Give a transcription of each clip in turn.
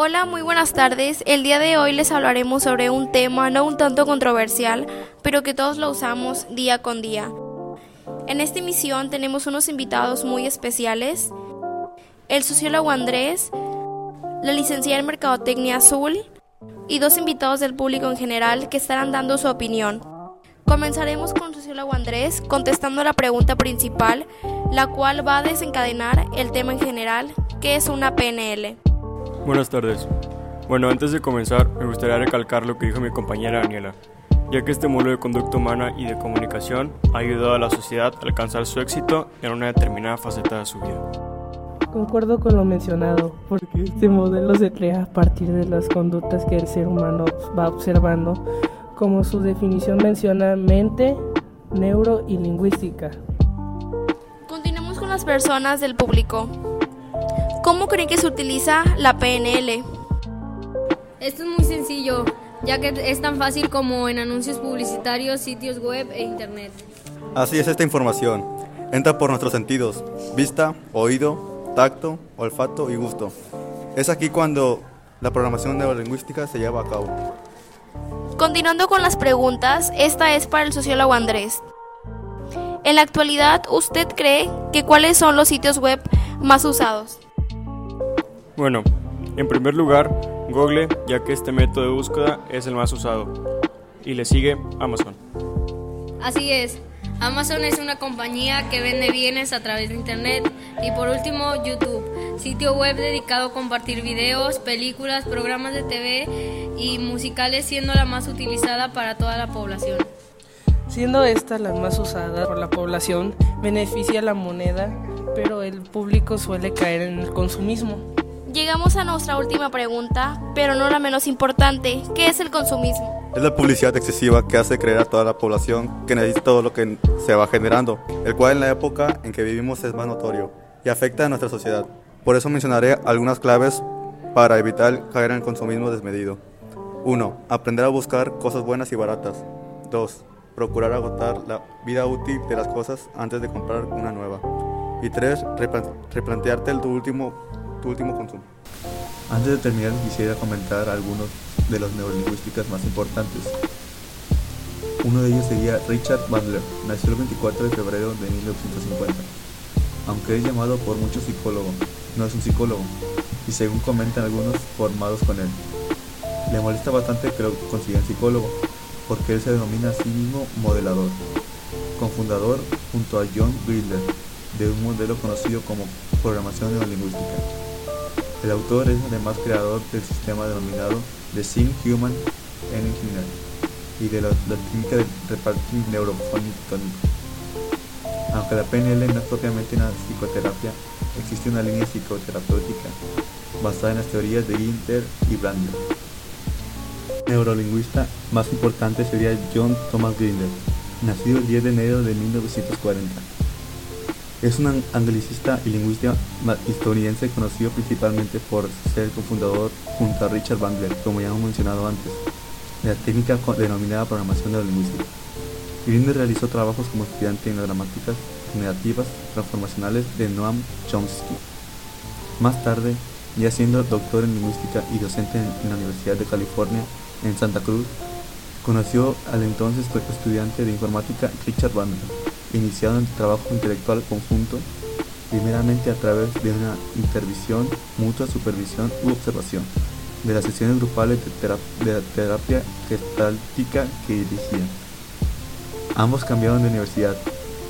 Hola, muy buenas tardes. El día de hoy les hablaremos sobre un tema no un tanto controversial, pero que todos lo usamos día con día. En esta emisión tenemos unos invitados muy especiales, el sociólogo Andrés, la licenciada en Mercadotecnia Azul y dos invitados del público en general que estarán dando su opinión. Comenzaremos con el sociólogo Andrés contestando la pregunta principal, la cual va a desencadenar el tema en general, que es una PNL. Buenas tardes. Bueno, antes de comenzar, me gustaría recalcar lo que dijo mi compañera Daniela, ya que este modelo de conducta humana y de comunicación ha ayudado a la sociedad a alcanzar su éxito en una determinada faceta de su vida. Concuerdo con lo mencionado, porque este modelo se crea a partir de las conductas que el ser humano va observando, como su definición menciona mente, neuro y lingüística. Continuemos con las personas del público. ¿Cómo creen que se utiliza la PNL? Esto es muy sencillo, ya que es tan fácil como en anuncios publicitarios, sitios web e internet. Así es esta información. Entra por nuestros sentidos, vista, oído, tacto, olfato y gusto. Es aquí cuando la programación neurolingüística se lleva a cabo. Continuando con las preguntas, esta es para el sociólogo Andrés. En la actualidad, ¿usted cree que cuáles son los sitios web más usados? Bueno, en primer lugar, Google, ya que este método de búsqueda es el más usado. Y le sigue Amazon. Así es, Amazon es una compañía que vende bienes a través de Internet. Y por último, YouTube, sitio web dedicado a compartir videos, películas, programas de TV y musicales, siendo la más utilizada para toda la población. Siendo esta la más usada por la población, beneficia la moneda, pero el público suele caer en el consumismo. Llegamos a nuestra última pregunta, pero no la menos importante. ¿Qué es el consumismo? Es la publicidad excesiva que hace creer a toda la población que necesita todo lo que se va generando, el cual en la época en que vivimos es más notorio y afecta a nuestra sociedad. Por eso mencionaré algunas claves para evitar caer en el consumismo desmedido. 1. Aprender a buscar cosas buenas y baratas. 2. Procurar agotar la vida útil de las cosas antes de comprar una nueva. Y 3. Replantearte el tu último Antes de terminar quisiera comentar algunos de los neurolingüísticas más importantes. Uno de ellos sería Richard Bandler, nació el 24 de febrero de 1950. Aunque es llamado por muchos psicólogos, no es un psicólogo, y según comentan algunos formados con él. Le molesta bastante que lo consigan psicólogo, porque él se denomina a sí mismo modelador, cofundador junto a John Grilder de un modelo conocido como programación neurolingüística. El autor es además creador del sistema denominado The Sim Human Engineering y de la, técnica de repartir neurofónico. Aunque la PNL no es propiamente una psicoterapia, existe una línea psicoterapéutica basada en las teorías de Inter y Brander. Neurolingüista más importante sería John Thomas Grinder, nacido el 10 de enero de 1940 es un anglicista y lingüista estadounidense conocido principalmente por ser cofundador junto a Richard Bandler, como ya hemos mencionado antes, de la técnica denominada programación neurolingüística. Grinder realizó trabajos como estudiante en las gramáticas generativas transformacionales de Noam Chomsky. Más tarde, ya siendo doctor en lingüística y docente en la Universidad de California en Santa Cruz, conoció al entonces estudiante de informática Richard Bandler iniciado el trabajo intelectual conjunto, primeramente a través de una intervisión, mutua supervisión u observación de las sesiones grupales de, la terapia gestáltica que dirigían. Ambos cambiaron de universidad,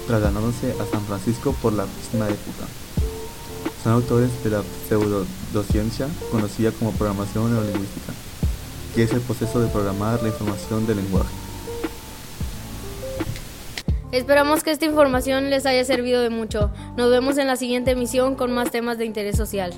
trasladándose a San Francisco por la misma época. Son autores de la pseudociencia conocida como programación neurolingüística, que es el proceso de programar la información del lenguaje. Esperamos que esta información les haya servido de mucho. Nos vemos en la siguiente emisión con más temas de interés social.